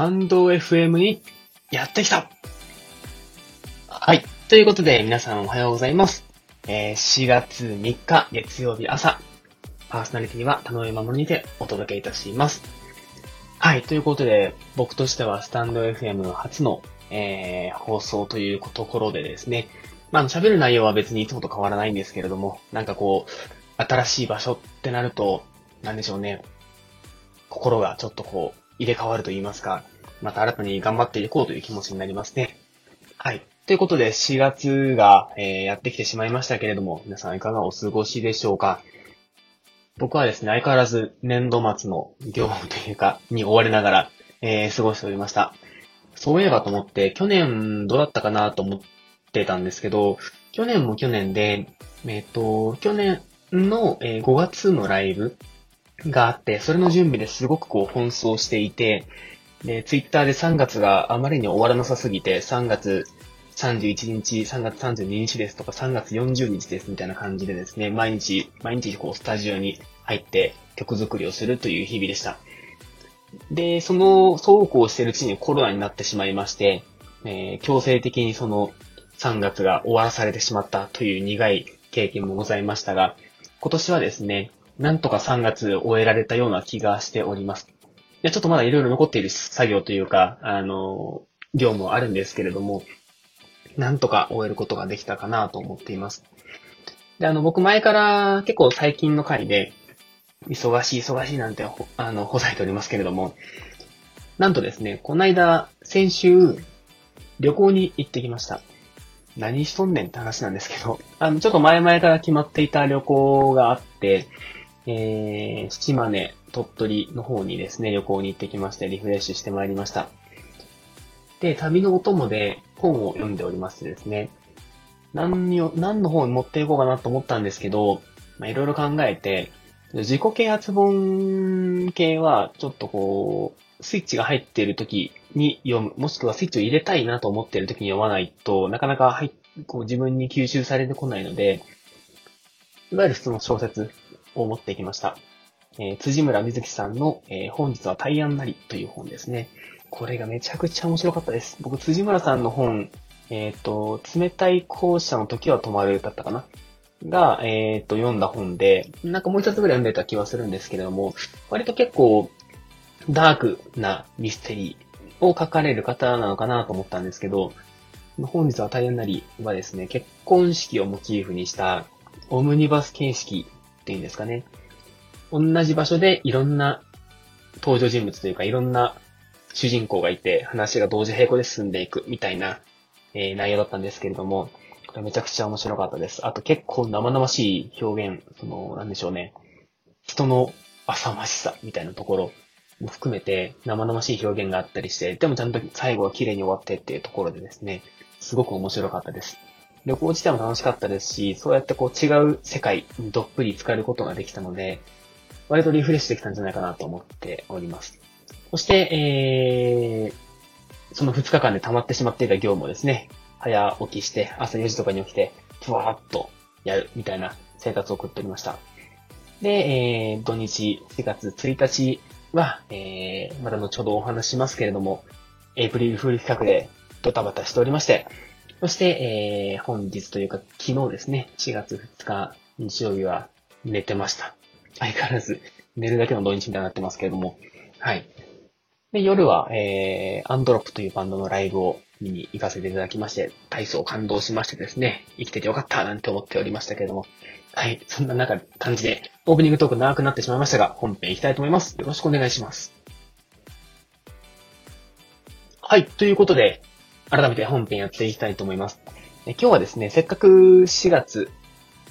タンド FM にやってきたはい。ということで、皆さんおはようございます。えー、4月3日月曜日朝、パーソナリティは田上守にてお届けいたします。はい。ということで、僕としてはスタンド FM の初の、えー、放送というところでですね、まあ、喋る内容は別にいつもと変わらないんですけれども、なんかこう、新しい場所ってなると、なんでしょうね。心がちょっとこう、入れ替わると言いますか、また新たに頑張っていこうという気持ちになりますね。はい。ということで、4月が、えー、やってきてしまいましたけれども、皆さんいかがお過ごしでしょうか？僕はですね、相変わらず年度末の業務というか、に追われながら、えー、過ごしておりました。そういえばと思って、去年どうだったかなと思ってたんですけど、去年も去年で、えっ、ー、と、去年の、えー、5月のライブがあって、それの準備ですごくこう奔走していて、で、ツイッターで3月があまりに終わらなさすぎて、3月31日、3月32日ですとか、3月40日ですみたいな感じでですね、毎日、毎日こうスタジオに入って曲作りをするという日々でした。で、その、そうこうしてるうちにコロナになってしまいまして、えー、強制的にその3月が終わらされてしまったという苦い経験もございましたが、今年はですね、なんとか3月終えられたような気がしております。いや、ちょっとまだいろいろ残っている作業というか、あの、業務はあるんですけれども、なんとか終えることができたかなと思っています。で、あの、僕前から結構最近の回で、忙しい忙しいなんて、あの、ほざいておりますけれども、なんとですね、この間、先週、旅行に行ってきました。何しとんねんって話なんですけど、あの、ちょっと前々から決まっていた旅行があって、えー、七根、鳥取の方にですね、旅行に行ってきまして、リフレッシュしてまいりました。で、旅のお供で本を読んでおりましてですね、何を、何の本を持っていこうかなと思ったんですけど、まあ、いろいろ考えて、自己啓発本系は、ちょっとこう、スイッチが入っている時に読む、もしくはスイッチを入れたいなと思っている時に読まないとなかなか入こう自分に吸収されてこないので、いわゆる普通の小説を持ってきました。えー、辻村瑞希さんの、えー、本日は大安なりという本ですね。これがめちゃくちゃ面白かったです。僕、辻村さんの本、えっ、ー、と、冷たい校舎の時は止まるだったかな？が、えっ、ー、と、読んだ本で、なんかもう一つぐらい読んでた気はするんですけれども、割と結構、ダークなミステリーを書かれる方なのかなと思ったんですけど、本日は大変なりはですね、結婚式をモチーフにしたオムニバス形式っていうんですかね。同じ場所でいろんな登場人物というかいろんな主人公がいて話が同時並行で進んでいくみたいな、えー、内容だったんですけれども、これめちゃくちゃ面白かったです。あと結構生々しい表現、その、なんでしょうね。人の浅ましさみたいなところも含めて生々しい表現があったりして、でもちゃんと最後は綺麗に終わってっていうところでですね、すごく面白かったです。旅行自体も楽しかったですし、そうやってこう違う世界にどっぷり浸かることができたので、割とリフレッシュできたんじゃないかなと思っております。そして、えー、その2日間で溜まってしまっていた業務をですね、早起きして朝4時とかに起きて、ふわーっとやるみたいな生活を送っておりました。で、えー、土日4月1日は、えー、まだ後ほどお話しますけれども、エイプリルフール企画でドタバタしておりまして、そして、えー、本日というか昨日ですね、4月2日日曜日は寝てました。相変わらず寝るだけの土日みたいになってますけれども、はい。で、夜は、えー、アンドロップというバンドのライブを見に行かせていただきまして、体操感動しましてですね、生きててよかったなんて思っておりましたけれども、はい、そんな中、感じで、オープニングトーク長くなってしまいましたが、本編行きたいと思います。よろしくお願いします。はい、ということで、改めて本編やっていきたいと思います。今日はですね、せっかく4月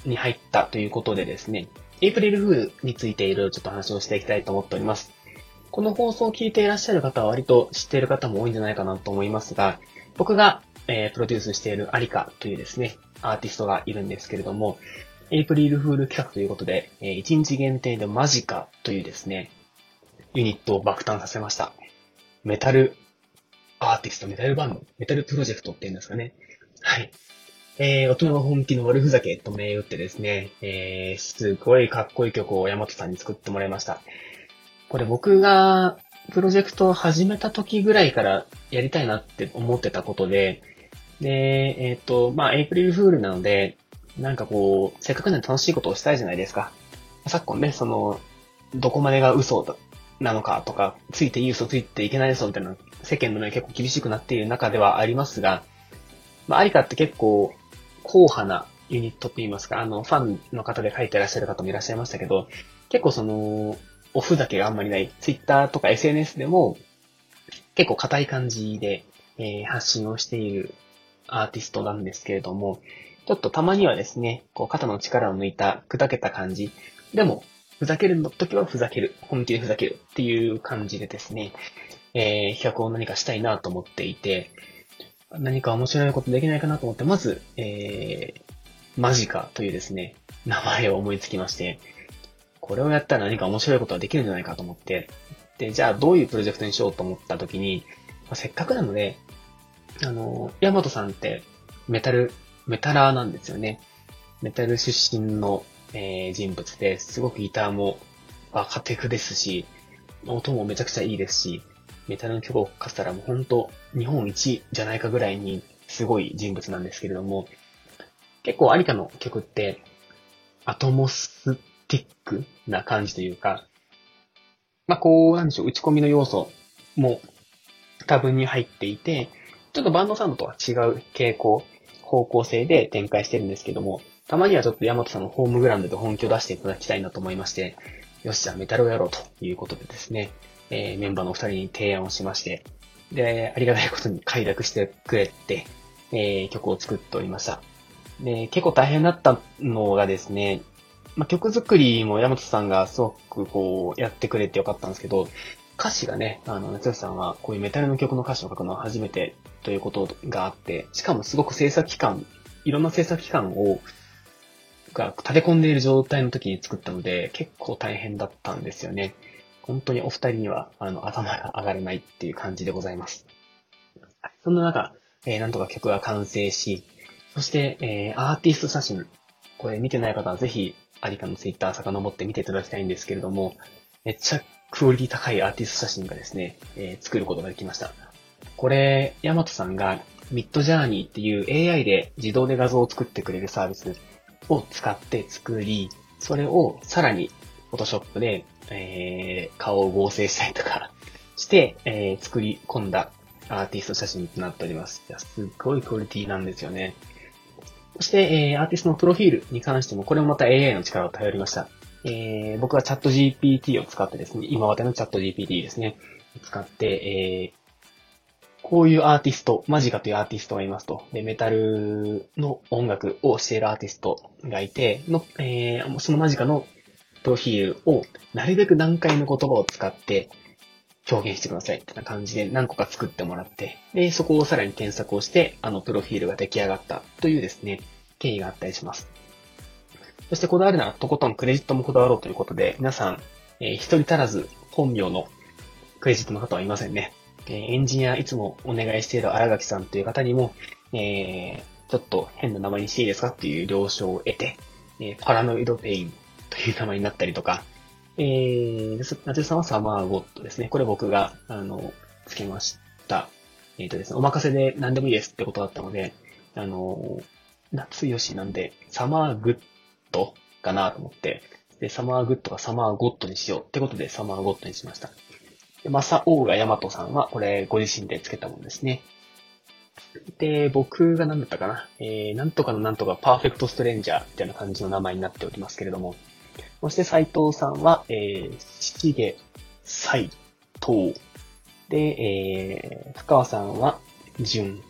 に入ったということでですね、エイプリルフールについていろいろちょっと話をしていきたいと思っております。この放送を聞いていらっしゃる方は割と知っている方も多いんじゃないかなと思いますが、僕が、えー、プロデュースしているアリカというですね、アーティストがいるんですけれども、エイプリルフール企画ということで、えー、1日限定でマジカというですね、ユニットを爆誕させました。メタルアーティスト、メタルバンド、メタルプロジェクトっていうんですかね。はい。えー、大人の本気の悪ふざけと銘打ってですね、えー、すごいかっこいい曲をヤマトさんに作ってもらいました。これ僕がプロジェクトを始めた時ぐらいからやりたいなって思ってたことで、で、えっ、ー、と、まあ、エイプリルフールなので、なんかこう、せっかくなんで楽しいことをしたいじゃないですか。昨今ね、その、どこまでが嘘なのかとか、ついていい嘘ついていけない嘘みたいな、世間の目結構厳しくなっている中ではありますが、まあ、アリカって結構、硬派なユニットって言いますか、あの、ファンの方で書いてらっしゃる方もいらっしゃいましたけど、結構その、オフだけがあんまりない、ツイッターとか SNS でも、結構硬い感じで、えー、発信をしているアーティストなんですけれども、ちょっとたまにはですね、こう肩の力を抜いた砕けた感じ。でも、ふざけるの時はふざける。本気でふざけるっていう感じでですね、えー、企画を何かしたいなと思っていて、何か面白いことできないかなと思って、まず、えー、マジカというですね、名前を思いつきまして、これをやったら何か面白いことができるんじゃないかと思って、で、じゃあどういうプロジェクトにしようと思った時に、まあ、せっかくなので、あの、ヤマトさんってメタル、メタラーなんですよね。メタル出身の、えー、人物で、すごくギターも若手テクですし、音もめちゃくちゃいいですし、メタルの曲を書かせたらもう本当日本一じゃないかぐらいにすごい人物なんですけれども、結構アリカの曲ってアトモスティックな感じというか、まあ、こう、なんでしょう、打ち込みの要素も多分に入っていて、ちょっとバンドサウンドとは違う傾向、方向性で展開してるんですけども、たまにはちょっとヤマトさんのホームグラウンドで本気を出していただきたいなと思いまして、よし、じゃあメタルをやろうということでですね、えー、メンバーのお二人に提案をしまして、で、ありがたいことに快諾してくれて、えー、曲を作っておりました。で、結構大変だったのがですね、まあ、曲作りも山本さんがすごくこうやってくれてよかったんですけど、歌詞がね、あの、夏吉さんはこういうメタルの曲の歌詞を書くのは初めてということがあって、しかもすごく制作期間、いろんな制作期間を、が立て込んでいる状態の時に作ったので、結構大変だったんですよね。本当にお二人には、あの、頭が上がらないっていう感じでございます。そんな中、えー、なんとか曲が完成し、そして、えー、アーティスト写真。これ見てない方はぜひ、アリカのツイッター遡って見ていただきたいんですけれども、めっちゃクオリティ高いアーティスト写真がですね、えー、作ることができました。これ、ヤマトさんがミッドジャーニーっていう AI で自動で画像を作ってくれるサービスを使って作り、それをさらに Photoshop で、えー、顔を合成したりとか して、えー、作り込んだアーティスト写真となっております。いや、すっごいクオリティなんですよね。そして、えー、アーティストのプロフィールに関しても、これもまた AI の力を頼りました。えー、僕はチャット GPT を使ってですね、今までのチャット GPT ですね、使って、え、こういうアーティスト、マジカというアーティストがいますと。で、メタルの音楽をしているアーティストがいて、の、えー、そのマジカのプロフィールをなるべく難解の言葉を使って表現してくださいってな感じで何個か作ってもらって、で、そこをさらに検索をして、あのプロフィールが出来上がったというですね、経緯があったりします。そしてこだわるならとことんクレジットもこだわろうということで、皆さん、えー、一人足らず本名のクレジットの方はいませんね。え、エンジニアいつもお願いしている荒垣さんという方にも、えー、ちょっと変な名前にしていいですかっていう了承を得て、えー、パラノイドペインという名前になったりとか、えー、夏さんはサマーゴッドですね。これ僕が、あの、つけました。えっ、ー、とですね、お任せで何でもいいですってことだったので、あの、夏よしなんで、サマーグッドかなと思って、で、サマーグッドがサマーゴッドにしようってことでサマーゴッドにしました。で、マサオーガヤマトさんは、これご自身でつけたものですね。で、僕が何だったかなえー、なんとかのなんとかパーフェクトストレンジャーみたいな感じの名前になっておりますけれども、そして斉藤さんは、えー、七毛斎藤。で、えー、深川さんは、純。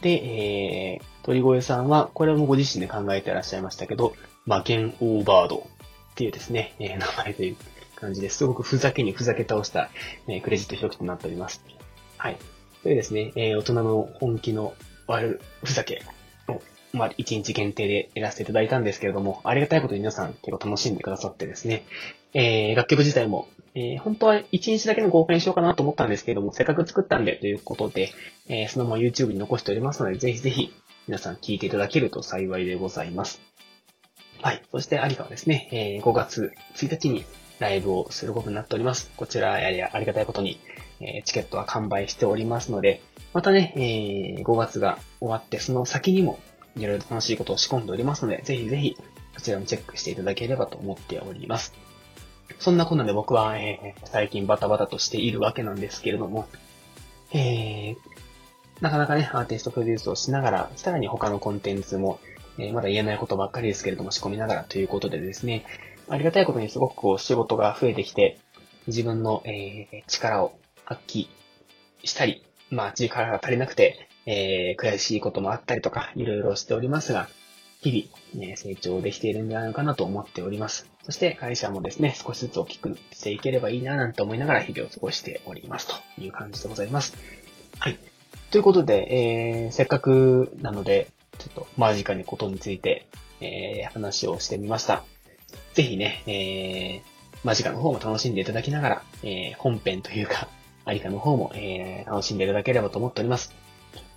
で、えー、鳥越さんは、これもご自身で考えてらっしゃいましたけど、魔剣オーバードっていうですね、えー、名前という感じですすごくふざけにふざけ倒した、え、クレジット表記となっております。はい。というですね、えー、大人の本気の悪ふざけをまあ、1日限定でやらせていただいたんですけれども、ありがたいことに皆さん結構楽しんでくださってですね、えー、楽曲自体も、えー、本当は1日だけの公開にしようかなと思ったんですけれども、せっかく作ったんでということで、えー、そのまま YouTube に残しておりますので、ぜひぜひ皆さん聴いていただけると幸いでございます。はい。そしてアリカはですね、えー、5月1日にライブをすることになっております。こちら、やりありがたいことに、え、チケットは完売しておりますので、またね、え、5月が終わって、その先にも、いろいろ楽しいことを仕込んでおりますので、ぜひぜひ、こちらもチェックしていただければと思っております。そんなこんなで僕は、えー、最近バタバタとしているわけなんですけれども、えー、なかなかね、アーティストプロデュースをしながら、さらに他のコンテンツも、えー、まだ言えないことばっかりですけれども仕込みながらということでですね、ありがたいことにすごくこう仕事が増えてきて、自分の、えー、力を発揮したり、まあ力が足りなくて、えー、悔しいこともあったりとか、いろいろしておりますが、日々、ね、成長できているんじゃないかなと思っております。そして会社もですね、少しずつ大きくしていければいいななんて思いながら日々を過ごしておりますという感じでございます。はい。ということで、えー、せっかくなので、ちょっと間近にことについて、えー、話をしてみました。ぜひね、えー、間近の方も楽しんでいただきながら、えー、本編というか、ありかの方も、えー、楽しんでいただければと思っております。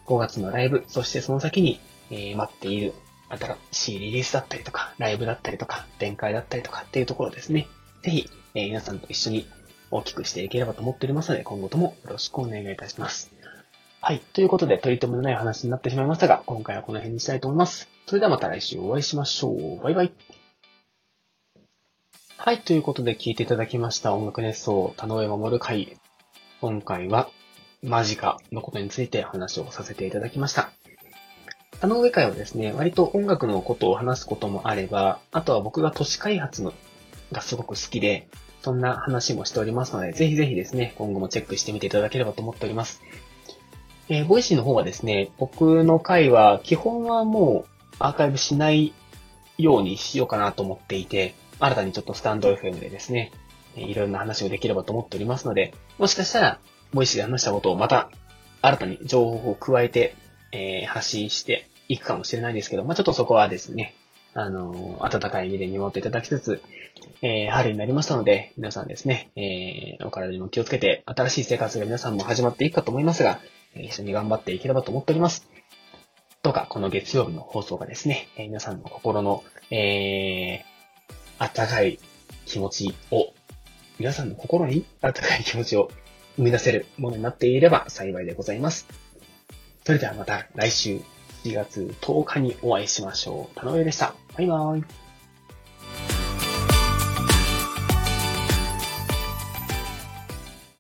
5月のライブ、そしてその先に、えー、待っている新しいリリースだったりとか、ライブだったりとか、展開だったりとかっていうところですね。ぜひ、えー、皆さんと一緒に大きくしていければと思っておりますので、今後ともよろしくお願いいたします。はい。ということで、取り留めのない話になってしまいましたが、今回はこの辺にしたいと思います。それではまた来週お会いしましょう。バイバイ。はい。ということで、聴いていただきました音楽熱奏、田上守会。今回は、間近のことについて話をさせていただきました。タノウエ回はですね、割と音楽のことを話すこともあれば、あとは僕が都市開発のがすごく好きで、そんな話もしておりますので、ぜひぜひですね、今後もチェックしてみていただければと思っております。えー、 Voicy の方はですね、僕の回は基本はもうアーカイブしないようにしようかなと思っていて、新たにちょっとスタンド FM でですね、いろんな話をできればと思っておりますので、もしかしたら、 Voicy で話したことをまた、新たに情報を加えて、えー、発信していくかもしれないんですけど、まあ、ちょっとそこはですね、あのー、温かい目で見守っていただきつつ、えー、春になりましたので、皆さんですね、えー、お体にも気をつけて、新しい生活が皆さんも始まっていくかと思いますが、一緒に頑張っていければと思っております。どうか、この月曜日の放送がですね、え皆さんの心の、えー、あったかい気持ちを、皆さんの心にあったかい気持ちを生み出せるものになっていれば幸いでございます。それではまた来週4月10日にお会いしましょう。田上でした。バイバーイ。